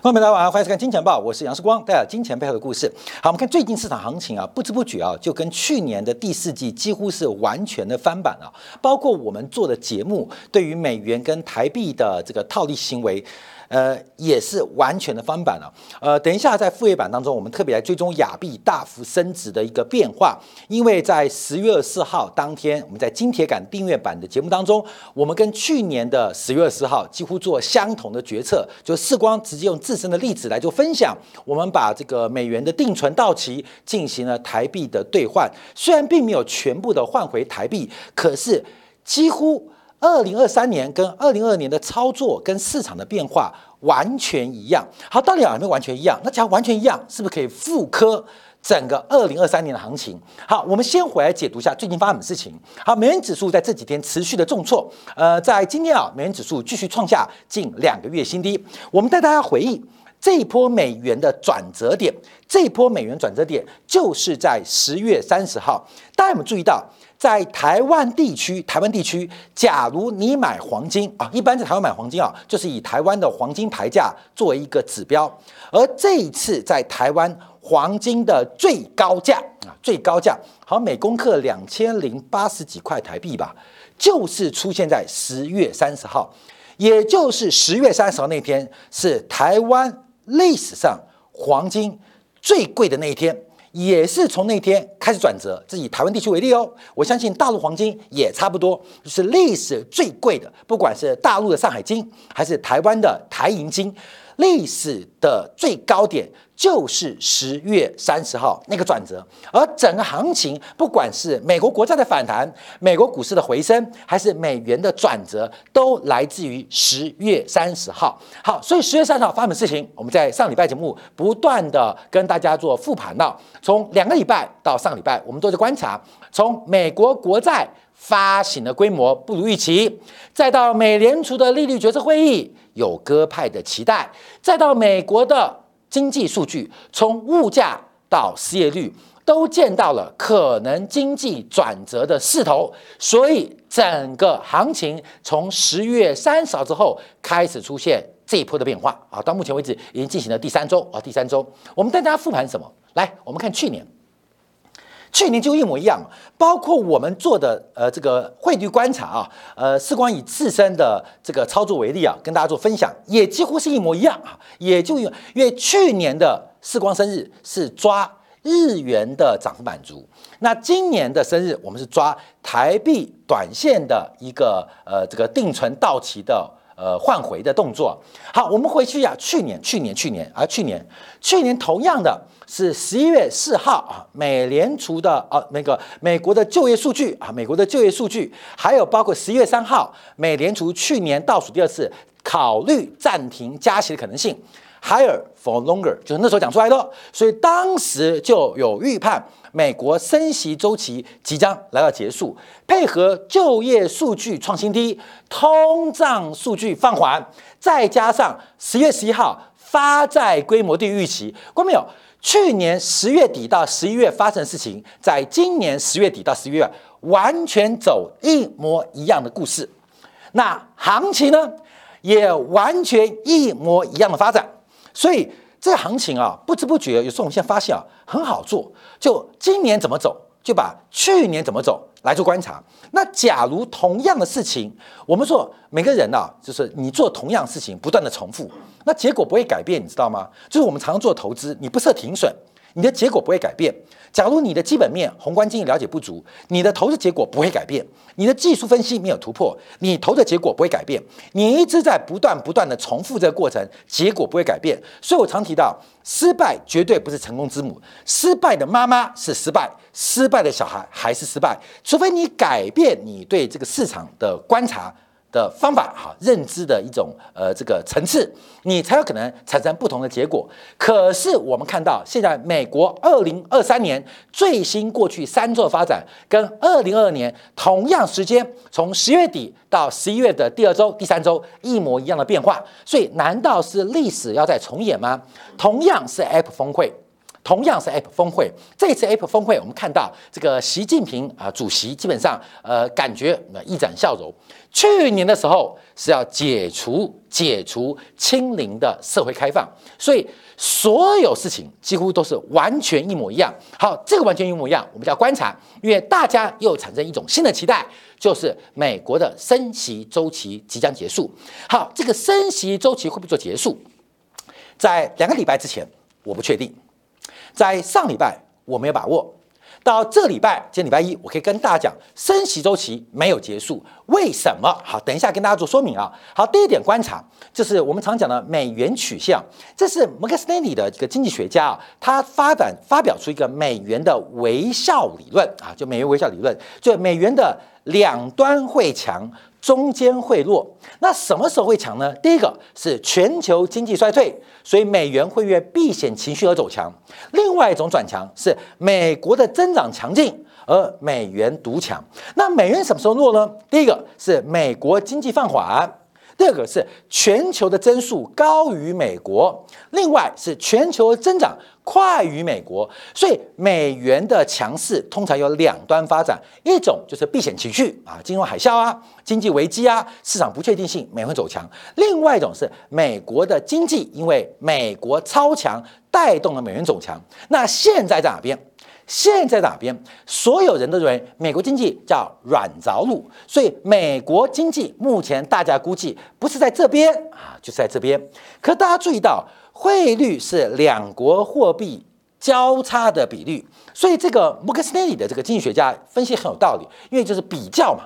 欢迎大家晚上好欢迎收看《金钱报》，我是杨世光，带来金钱背后的故事。好，我们看最近市场行情啊，不知不觉啊，就跟去年的第四季几乎是完全的翻版啊。包括我们做的节目，对于美元跟台币的这个套利行为。呃，也是完全的翻版了。呃，等一下在副业版当中，我们特别来追踪亚币大幅升值的一个变化，因为在十月二十四号当天，我们在金铁杆订阅版的节目当中，我们跟去年的十月二十号几乎做相同的决策，就视光直接用自身的例子来做分享。我们把这个美元的定存到期进行了台币的兑换，虽然并没有全部的换回台币，可是几乎。二零二三年跟二零二二年的操作跟市场的变化完全一样。好，到底有没有完全一样？那假如完全一样，是不是可以复刻整个二零二三年的行情？好，我们先回来解读一下最近发生什么事情。好，美元指数在这几天持续的重挫，呃，在今天啊，美元指数继续创下近两个月新低。我们带大家回忆这一波美元的转折点，这一波美元转折点就是在十月三十号。大家有没有注意到？在台湾地区，台湾地区，假如你买黄金啊，一般在台湾买黄金啊，就是以台湾的黄金牌价作为一个指标。而这一次在台湾黄金的最高价啊，最高价好每公克两千零八十几块台币吧，就是出现在十月三十号，也就是十月三十号那天是台湾历史上黄金最贵的那一天。也是从那天开始转折，这以台湾地区为例哦，我相信大陆黄金也差不多，是历史最贵的，不管是大陆的上海金，还是台湾的台银金。历史的最高点就是十月三十号那个转折，而整个行情，不管是美国国债的反弹、美国股市的回升，还是美元的转折，都来自于十月三十号。好，所以十月三十号发生的事情，我们在上礼拜节目不断的跟大家做复盘了。从两个礼拜到上礼拜，我们都在观察，从美国国债发行的规模不如预期，再到美联储的利率决策会议。有鸽派的期待，再到美国的经济数据，从物价到失业率，都见到了可能经济转折的势头，所以整个行情从十月三十号之后开始出现这一波的变化啊！到目前为止已经进行了第三周啊，第三周我们带大家复盘什么？来，我们看去年。去年就一模一样，包括我们做的呃这个汇率观察啊，呃，时光以自身的这个操作为例啊，跟大家做分享，也几乎是一模一样啊，也就因为去年的时光生日是抓日元的涨幅满足，那今年的生日我们是抓台币短线的一个呃这个定存到期的。呃，换回的动作。好，我们回去呀，去年，去年，去年，啊，去年，去年同样的是十一月四号啊，美联储的啊那个美国的就业数据啊，美国的就业数据，还有包括十一月三号，美联储去年倒数第二次考虑暂停加息的可能性海尔 for longer，就是那时候讲出来的，所以当时就有预判。美国升息周期即将来到结束，配合就业数据创新低，通胀数据放缓，再加上十月十一号发债规模低于预期，过没有？去年十月底到十一月发生的事情，在今年十月底到十一月完全走一模一样的故事，那行情呢，也完全一模一样的发展，所以。这行情啊，不知不觉有时候我们现在发现啊，很好做。就今年怎么走，就把去年怎么走来做观察。那假如同样的事情，我们说每个人啊，就是你做同样事情，不断的重复，那结果不会改变，你知道吗？就是我们常常做投资，你不设停损。你的结果不会改变。假如你的基本面、宏观经济了解不足，你的投资结果不会改变；你的技术分析没有突破，你投的结果不会改变。你一直在不断不断的重复这个过程，结果不会改变。所以我常提到，失败绝对不是成功之母，失败的妈妈是失败，失败的小孩还是失败。除非你改变你对这个市场的观察。的方法哈，认知的一种呃这个层次，你才有可能产生不同的结果。可是我们看到现在美国二零二三年最新过去三周发展，跟二零二二年同样时间从十月底到十一月的第二周、第三周一模一样的变化。所以难道是历史要再重演吗？同样是 App 峰会，同样是 App 峰会，这次 App 峰会我们看到这个习近平啊主席基本上呃感觉一展笑容。去年的时候是要解除解除清零的社会开放，所以所有事情几乎都是完全一模一样。好，这个完全一模一样，我们叫观察，因为大家又产生一种新的期待，就是美国的升息周期即将结束。好，这个升息周期会不会做结束？在两个礼拜之前，我不确定。在上礼拜我没有把握，到这礼拜，今天礼拜一，我可以跟大家讲，升息周期没有结束。为什么？好，等一下跟大家做说明啊。好，第一点观察就是我们常讲的美元取向，这是摩根斯丹利的一个经济学家啊，他发展发表出一个美元的微笑理论啊，就美元微笑理论，就美元的两端会强。中间会弱，那什么时候会强呢？第一个是全球经济衰退，所以美元会越避险情绪而走强；另外一种转强是美国的增长强劲，而美元独强。那美元什么时候弱呢？第一个是美国经济放缓，第二个是全球的增速高于美国，另外是全球增长。快于美国，所以美元的强势通常有两端发展，一种就是避险情绪啊，金融海啸啊，经济危机啊，市场不确定性，美元走强；另外一种是美国的经济因为美国超强带动了美元走强。那现在在哪边？现在哪边？所有人都认为美国经济叫软着陆，所以美国经济目前大家估计不是在这边啊，就是在这边。可大家注意到。汇率是两国货币交叉的比率，所以这个摩根斯丹利的这个经济学家分析很有道理，因为就是比较嘛，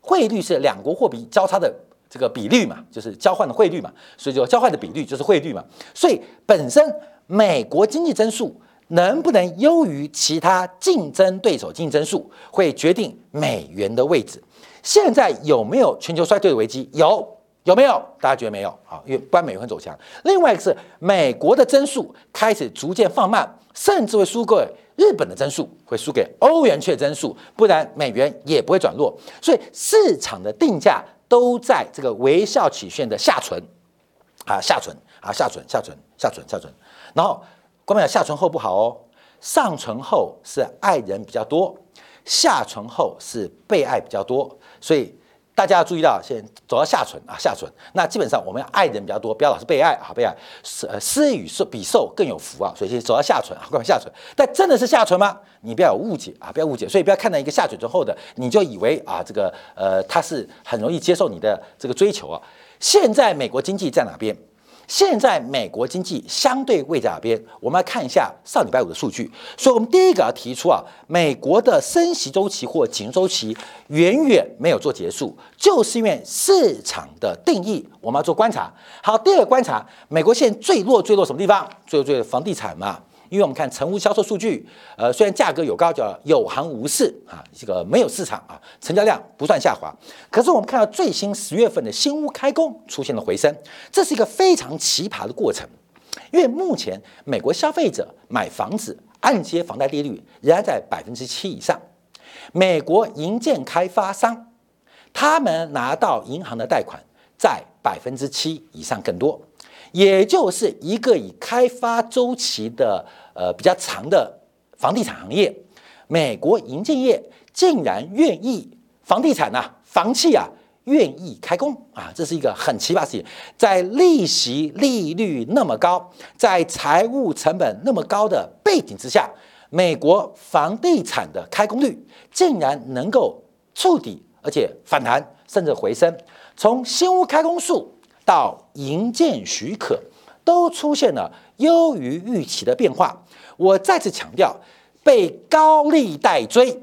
汇率是两国货币交叉的这个比率嘛，就是交换的汇率嘛，所以就交换的比率就是汇率嘛，所以本身美国经济增速能不能优于其他竞争对手竞争数，会决定美元的位置。现在有没有全球衰退的危机？有。有没有？大家觉得没有？好，因为不然美元会走强。另外一个是美国的增速开始逐渐放慢，甚至会输给日本的增速，会输给欧元区的增速，不然美元也不会转弱。所以市场的定价都在这个微笑曲线的下存啊，下存啊，下存，下存，下存，下存。然后，关键下唇厚不好哦，上唇厚是爱人比较多，下唇厚是被爱比较多，所以。大家要注意到，先走到下唇啊，下唇。那基本上我们要爱人比较多，不要老是被爱啊，被爱。施施与受比受更有福啊，所以先走到下唇啊，关下唇。但真的是下唇吗？你不要有误解啊，不要误解。所以不要看到一个下嘴唇厚的，你就以为啊，这个呃，他是很容易接受你的这个追求啊。现在美国经济在哪边？现在美国经济相对位在哪边？我们来看一下上礼拜五的数据。所以，我们第一个要提出啊，美国的升息周期或紧周期远远没有做结束，就是因为市场的定义，我们要做观察。好，第二个观察，美国现在最弱最弱什么地方？最弱最弱房地产嘛。因为我们看成屋销售数据，呃，虽然价格有高，叫有行无市啊，这个没有市场啊，成交量不算下滑。可是我们看到最新十月份的新屋开工出现了回升，这是一个非常奇葩的过程。因为目前美国消费者买房子按揭房贷利率仍然在百分之七以上，美国营建开发商他们拿到银行的贷款在百分之七以上更多。也就是一个以开发周期的呃比较长的房地产行业，美国银建业竟然愿意房地产呐房企啊愿意开工啊，这是一个很奇葩事情。在利息利率那么高，在财务成本那么高的背景之下，美国房地产的开工率竟然能够触底，而且反弹甚至回升，从新屋开工数。到营建许可都出现了优于预期的变化。我再次强调，被高利贷追，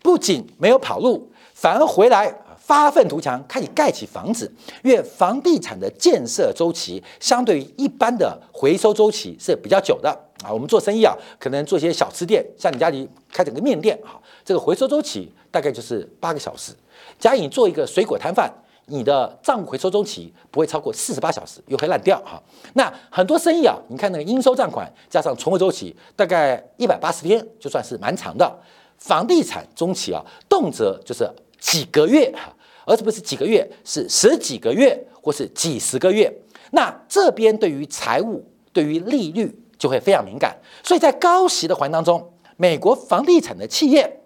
不仅没有跑路，反而回来发愤图强，开始盖起房子。因为房地产的建设周期相对于一般的回收周期是比较久的啊。我们做生意啊，可能做一些小吃店，像你家里开整个面店啊，这个回收周期大概就是八个小时。假如你做一个水果摊贩。你的账户回收周期不会超过四十八小时，又会烂掉哈。那很多生意啊，你看那个应收账款加上存货周期，大概一百八十天，就算是蛮长的。房地产中期啊，动辄就是几个月哈，而不是几个月，是十几个月或是几十个月。那这边对于财务、对于利率就会非常敏感。所以在高息的环境当中，美国房地产的企业。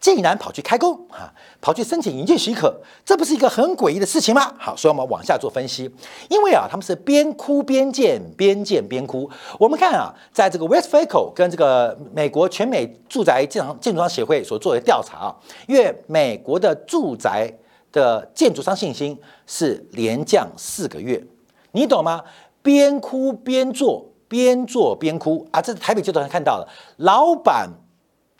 竟然跑去开工啊，跑去申请营建许可，这不是一个很诡异的事情吗？好，所以我们往下做分析。因为啊，他们是边哭边建，边建边哭。我们看啊，在这个 WestFaco 跟这个美国全美住宅建商建筑商协会所做的调查啊，因为美国的住宅的建筑商信心是连降四个月，你懂吗？边哭边做，边做边哭啊！这是台北街头上看到的，老板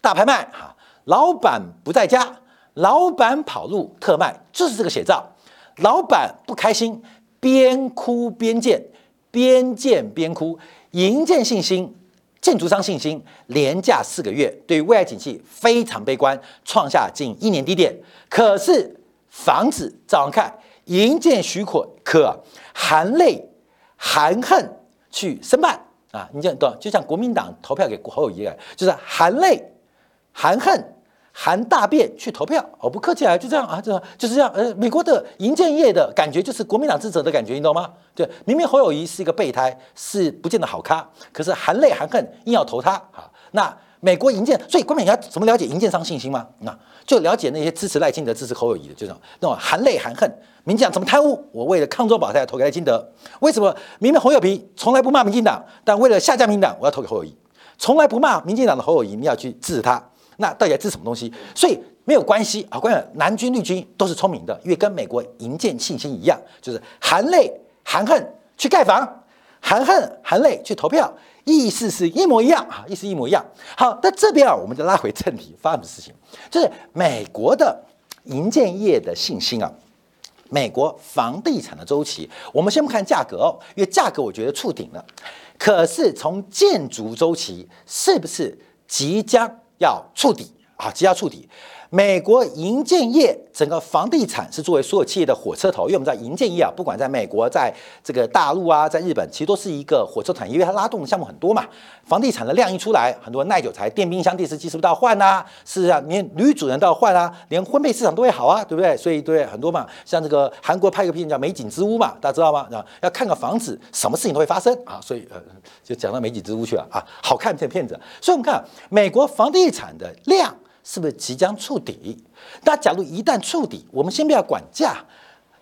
大拍卖哈。老板不在家，老板跑路特卖，就是这个写照。老板不开心，边哭边建，边建边哭，营建信心、建筑商信心连价四个月，对于未来景气非常悲观，创下近一年低点。可是房子照样看，营建许可可含泪含恨去申办啊！你讲懂？就像国民党投票给侯友谊啊，就是含泪含恨。含大便去投票，哦，不客气啊，就这样啊，这样就是这样。呃，美国的银建业的感觉就是国民党支持的感觉，你懂吗？对，明明侯友谊是一个备胎，是不见得好咖，可是含泪含恨硬要投他啊。那美国银建，所以关美要怎么了解银建商信心吗？那就了解那些支持赖清德、支持侯友谊的，就是那种含泪含恨。民进党怎么贪污？我为了抗中保台投给赖清德。为什么明明侯友谊从来不骂民进党，但为了下架民进党，我要投给侯友谊？从来不骂民进党的侯友谊，你要去支持他？那到底要支什么东西？所以没有关系啊，关键南军绿军都是聪明的，因为跟美国营建信心一样，就是含泪含恨去盖房，含恨含泪去投票，意思是一模一样啊，意思一模一样。好，那这边啊，我们就拉回正题，发生的事情就是美国的营建业的信心啊，美国房地产的周期，我们先不看价格哦，因为价格我觉得触顶了，可是从建筑周期是不是即将？要触底啊，即要触底。美国营建业整个房地产是作为所有企业的火车头，因为我们知道营建业啊，不管在美国，在这个大陆啊，在日本，其实都是一个火车产业，因为它拉动的项目很多嘛。房地产的量一出来，很多耐久材、电冰箱、电视机是不是都要换呐？事实上，连女主人都要换啊，连婚配市场都会好啊，对不对？所以对很多嘛，像这个韩国拍个片叫《美景之屋》嘛，大家知道吗？啊，要看个房子，什么事情都会发生啊，所以呃，就讲到《美景之屋》去了啊，好看这片子。所以我们看美国房地产的量。是不是即将触底？那假如一旦触底，我们先不要管价，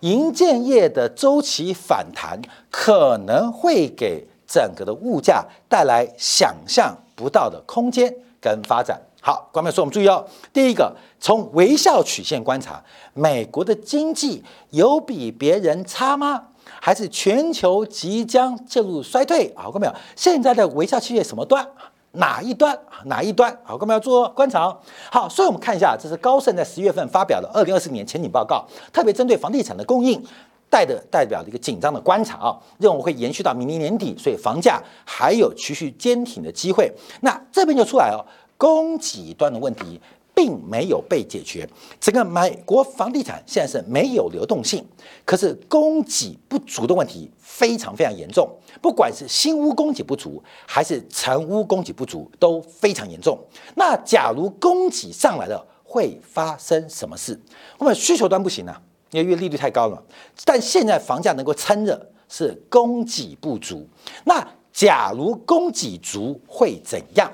银建业的周期反弹可能会给整个的物价带来想象不到的空间跟发展。好，观众说，我们注意哦，第一个，从微笑曲线观察，美国的经济有比别人差吗？还是全球即将进入衰退？好，看到没有？现在的微笑曲线什么段？哪一端？哪一端？好，我们要做观察。好，所以我们看一下，这是高盛在十月份发表的二零二四年前景报告，特别针对房地产的供应带的代表的一个紧张的观察啊，认为会延续到明年年底，所以房价还有持续坚挺的机会。那这边就出来了，供给端的问题。并没有被解决，整个美国房地产现在是没有流动性，可是供给不足的问题非常非常严重，不管是新屋供给不足，还是成屋供给不足，都非常严重。那假如供给上来了，会发生什么事？我们需求端不行啊，因为利率太高了。但现在房价能够撑着，是供给不足。那假如供给足会怎样？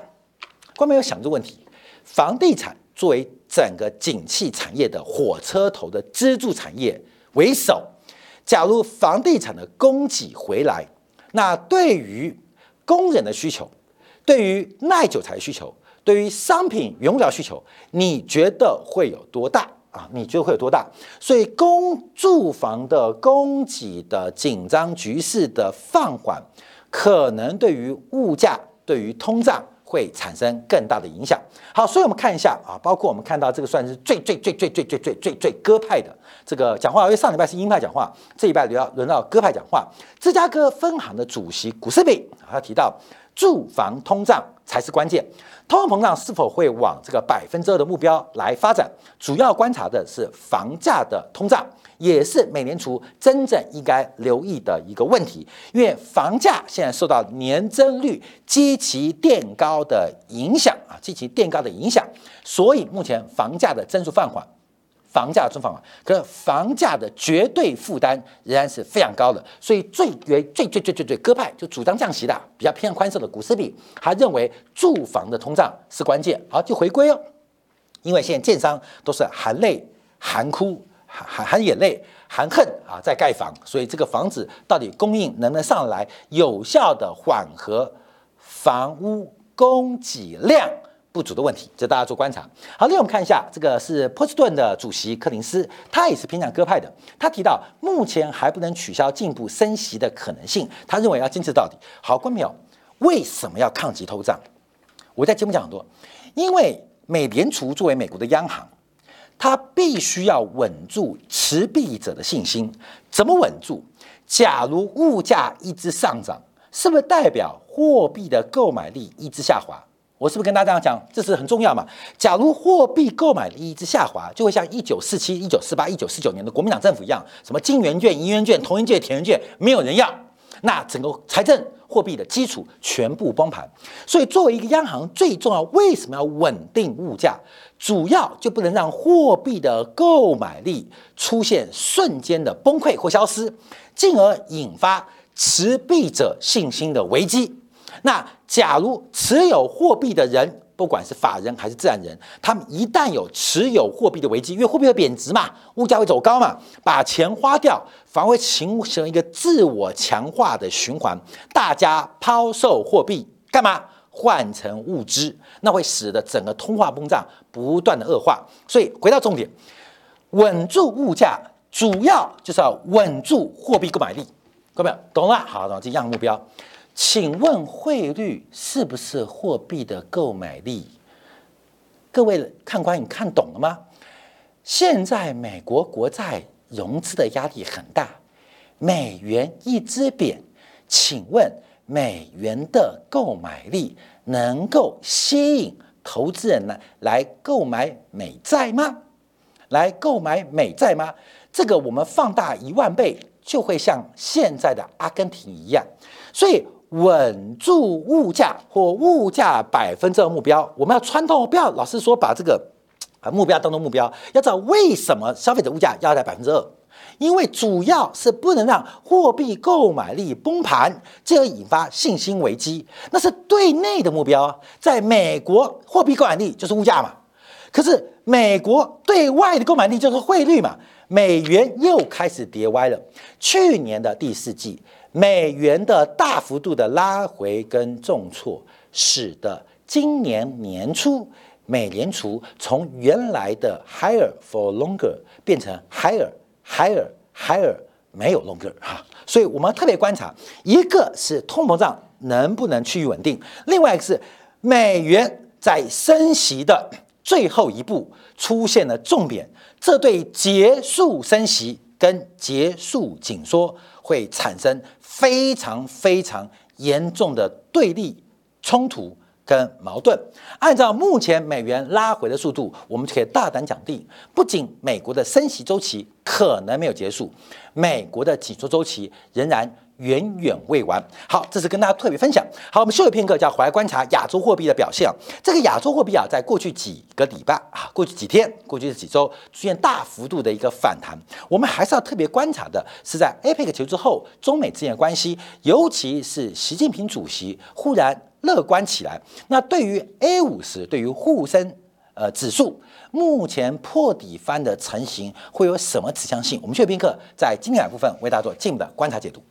观众有想这个问题，房地产。作为整个景气产业的火车头的支柱产业为首，假如房地产的供给回来，那对于工人的需求，对于耐久材需求，对于商品原料需求，你觉得会有多大啊？你觉得会有多大？所以，公住房的供给的紧张局势的放缓，可能对于物价，对于通胀。会产生更大的影响。好，所以我们看一下啊，包括我们看到这个算是最最最最最最最最最鸽派的这个讲话，因为上礼拜是鹰派讲话，这礼拜轮到轮到鸽派讲话。芝加哥分行的主席古斯比他提到，住房通胀才是关键，通货膨胀是否会往这个百分之二的目标来发展，主要观察的是房价的通胀。也是美联储真正应该留意的一个问题，因为房价现在受到年增率极其垫高的影响啊，极其垫高的影响，所以目前房价的增速放缓房价中放缓，可是房价的绝对负担仍然是非常高的。所以最为最最最最最鸽派就主张降息的，比较偏宽松的股市比，他认为住房的通胀是关键。好，就回归哦，因为现在建商都是含泪含哭。含含含眼泪，含恨啊，在盖房，所以这个房子到底供应能不能上来，有效的缓和房屋供给量不足的问题，这大家做观察。好，另外我们看一下，这个是波士顿的主席柯林斯，他也是偏向鸽派的，他提到目前还不能取消进一步升息的可能性，他认为要坚持到底。好，关淼，为什么要抗击通胀？我在节目讲很多，因为美联储作为美国的央行。它必须要稳住持币者的信心，怎么稳住？假如物价一直上涨，是不是代表货币的购买力一直下滑？我是不是跟大家这样讲？这是很重要嘛？假如货币购买力一直下滑，就会像一九四七、一九四八、一九四九年的国民党政府一样，什么金元券、银元券、铜元券、铁元券，没有人要，那整个财政货币的基础全部崩盘。所以，作为一个央行，最重要为什么要稳定物价？主要就不能让货币的购买力出现瞬间的崩溃或消失，进而引发持币者信心的危机。那假如持有货币的人，不管是法人还是自然人，他们一旦有持有货币的危机，因为货币会贬值嘛，物价会走高嘛，把钱花掉，反而会形成一个自我强化的循环，大家抛售货币干嘛？换成物资，那会使得整个通货膨胀不断的恶化。所以回到重点，稳住物价，主要就是要稳住货币购买力。各位懂了？好，这样目标。请问汇率是不是货币的购买力？各位看官，你看懂了吗？现在美国国债融资的压力很大，美元一支贬，请问？美元的购买力能够吸引投资人呢来购买美债吗？来购买美债吗？这个我们放大一万倍，就会像现在的阿根廷一样。所以稳住物价或物价百分之二目标，我们要穿透，不要老是说把这个啊目标当做目标，要知道为什么消费者物价要在百分之二。因为主要是不能让货币购买力崩盘，进而引发信心危机，那是对内的目标啊。在美国，货币购买力就是物价嘛。可是美国对外的购买力就是汇率嘛。美元又开始跌歪了。去年的第四季，美元的大幅度的拉回跟重挫，使得今年年初美联储从原来的 higher for longer 变成 higher。higher higher 没有 longer 哈，所以我们特别观察，一个是通膨胀能不能趋于稳定，另外一个是美元在升息的最后一步出现了重贬，这对结束升息跟结束紧缩会产生非常非常严重的对立冲突。跟矛盾，按照目前美元拉回的速度，我们就可以大胆讲定，不仅美国的升息周期可能没有结束，美国的紧缩周期仍然远远未完。好，这是跟大家特别分享。好，我们休息片刻，就要回来观察亚洲货币的表现。这个亚洲货币啊，在过去几个礼拜啊，过去几天，过去几周出现大幅度的一个反弹。我们还是要特别观察的是，在 APEC 结束之后，中美之间的关系，尤其是习近平主席忽然。乐观起来。那对于 A 五十，对于沪深呃指数目前破底翻的成型，会有什么指向性？我们薛宾客在今天部分为大家做进一步的观察解读。